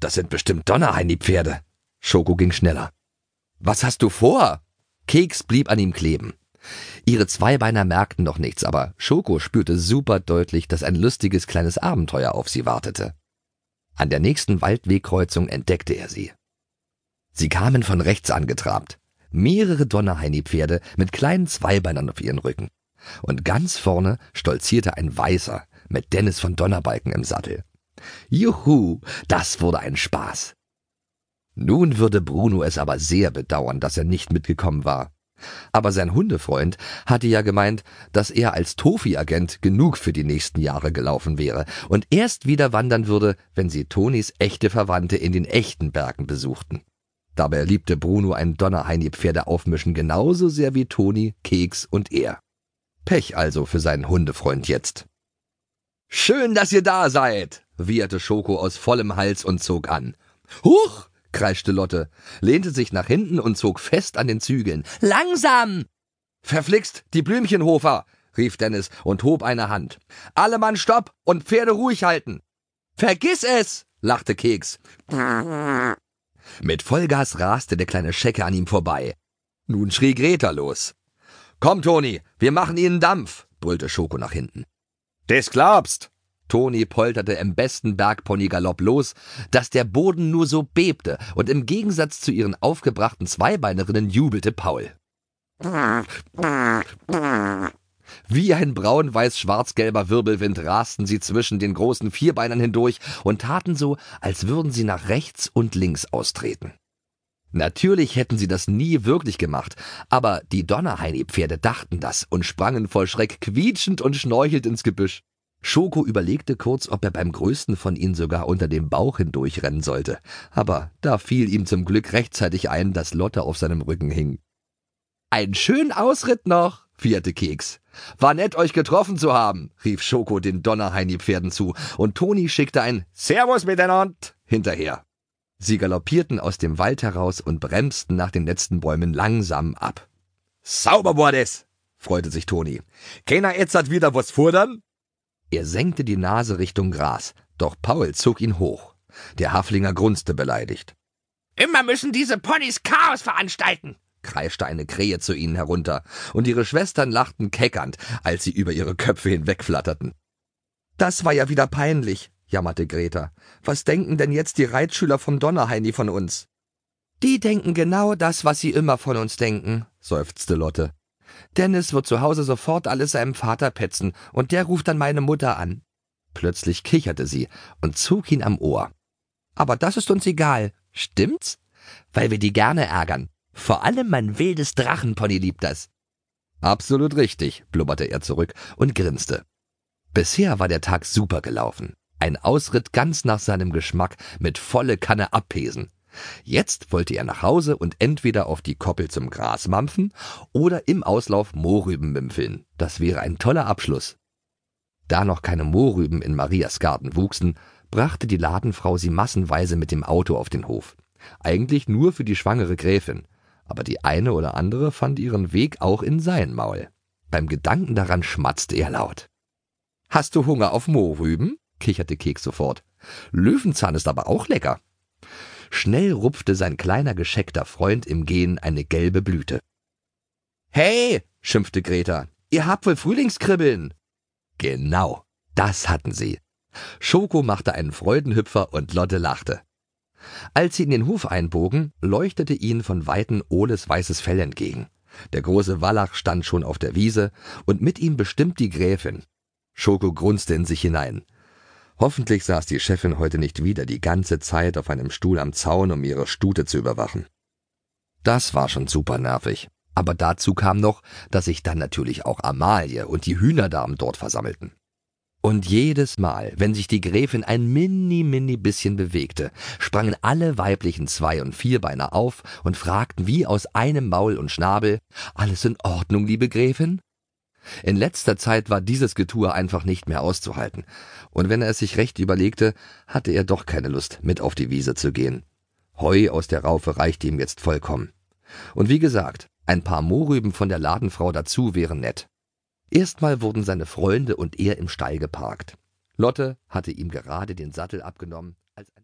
das sind bestimmt Donnerheini-Pferde. Schoko ging schneller. Was hast du vor? Keks blieb an ihm kleben. Ihre Zweibeiner merkten noch nichts, aber Schoko spürte super deutlich, dass ein lustiges kleines Abenteuer auf sie wartete. An der nächsten Waldwegkreuzung entdeckte er sie. Sie kamen von rechts angetrabt. Mehrere Donnerheini-Pferde mit kleinen Zweibeinern auf ihren Rücken. Und ganz vorne stolzierte ein Weißer mit Dennis von Donnerbalken im Sattel. Juhu, das wurde ein Spaß. Nun würde Bruno es aber sehr bedauern, dass er nicht mitgekommen war. Aber sein Hundefreund hatte ja gemeint, dass er als Tofi-Agent genug für die nächsten Jahre gelaufen wäre und erst wieder wandern würde, wenn sie Tonis echte Verwandte in den echten Bergen besuchten. Dabei liebte Bruno ein Donnerheini-Pferde aufmischen genauso sehr wie Toni, Keks und er. Pech also für seinen Hundefreund jetzt. Schön, dass ihr da seid, wieherte Schoko aus vollem Hals und zog an. Huch! kreischte Lotte, lehnte sich nach hinten und zog fest an den Zügeln. Langsam! Verflixt, die Blümchenhofer! rief Dennis und hob eine Hand. Alle Mann stopp und Pferde ruhig halten! Vergiss es! lachte Keks. Mit Vollgas raste der kleine Schecke an ihm vorbei. Nun schrie Greta los. Komm, Toni, wir machen ihnen Dampf, brüllte Schoko nach hinten. Des glaubst! Toni polterte im besten Bergpony-Galopp los, dass der Boden nur so bebte, und im Gegensatz zu ihren aufgebrachten Zweibeinerinnen jubelte Paul. Wie ein braun-weiß-schwarz-gelber Wirbelwind rasten sie zwischen den großen Vierbeinern hindurch und taten so, als würden sie nach rechts und links austreten. Natürlich hätten sie das nie wirklich gemacht, aber die Donnerheini-Pferde dachten das und sprangen voll Schreck quietschend und schnorchelt ins Gebüsch. Schoko überlegte kurz, ob er beim größten von ihnen sogar unter dem Bauch hindurchrennen sollte, aber da fiel ihm zum Glück rechtzeitig ein, dass Lotte auf seinem Rücken hing. Einen schönen Ausritt noch, vierte Keks. War nett, euch getroffen zu haben, rief Schoko den Donnerheini-Pferden zu, und Toni schickte ein Servus miteinander hinterher. Sie galoppierten aus dem Wald heraus und bremsten nach den letzten Bäumen langsam ab. Sauber war das, freute sich Toni. Keiner jetzt hat wieder was fordern? Er senkte die Nase Richtung Gras, doch Paul zog ihn hoch. Der Haflinger grunzte beleidigt. Immer müssen diese Ponys Chaos veranstalten, kreischte eine Krähe zu ihnen herunter, und ihre Schwestern lachten keckernd, als sie über ihre Köpfe hinwegflatterten. Das war ja wieder peinlich, jammerte Greta. Was denken denn jetzt die Reitschüler vom Donnerheini von uns? Die denken genau das, was sie immer von uns denken, seufzte Lotte. Dennis wird zu Hause sofort alles seinem Vater petzen, und der ruft dann meine Mutter an. Plötzlich kicherte sie und zog ihn am Ohr. Aber das ist uns egal, stimmt's? Weil wir die gerne ärgern. Vor allem mein wildes Drachenpony liebt das. Absolut richtig, blubberte er zurück und grinste. Bisher war der Tag super gelaufen. Ein Ausritt ganz nach seinem Geschmack mit volle Kanne abpesen. Jetzt wollte er nach Hause und entweder auf die Koppel zum Gras mampfen oder im Auslauf Mohrrüben mümpfeln. Das wäre ein toller Abschluss. Da noch keine Mohrrüben in Marias Garten wuchsen, brachte die Ladenfrau sie massenweise mit dem Auto auf den Hof. Eigentlich nur für die schwangere Gräfin, aber die eine oder andere fand ihren Weg auch in sein Maul. Beim Gedanken daran schmatzte er laut. Hast du Hunger auf Mohrrüben? Kicherte Keks sofort. Löwenzahn ist aber auch lecker. Schnell rupfte sein kleiner gescheckter Freund im Gehen eine gelbe Blüte. Hey, schimpfte Greta, ihr habt wohl Frühlingskribbeln. Genau, das hatten sie. Schoko machte einen Freudenhüpfer und Lotte lachte. Als sie in den Hof einbogen, leuchtete ihnen von Weitem Oles weißes Fell entgegen. Der große Wallach stand schon auf der Wiese und mit ihm bestimmt die Gräfin. Schoko grunzte in sich hinein. Hoffentlich saß die Chefin heute nicht wieder die ganze Zeit auf einem Stuhl am Zaun, um ihre Stute zu überwachen. Das war schon super nervig. Aber dazu kam noch, dass sich dann natürlich auch Amalie und die Hühnerdamen dort versammelten. Und jedes Mal, wenn sich die Gräfin ein mini, mini bisschen bewegte, sprangen alle weiblichen Zwei- und Vierbeiner auf und fragten wie aus einem Maul und Schnabel, alles in Ordnung, liebe Gräfin? In letzter Zeit war dieses Getue einfach nicht mehr auszuhalten, und wenn er es sich recht überlegte, hatte er doch keine Lust, mit auf die Wiese zu gehen. Heu aus der Raufe reichte ihm jetzt vollkommen. Und wie gesagt, ein paar Mohrrüben von der Ladenfrau dazu wären nett. Erstmal wurden seine Freunde und er im Stall geparkt. Lotte hatte ihm gerade den Sattel abgenommen, als ein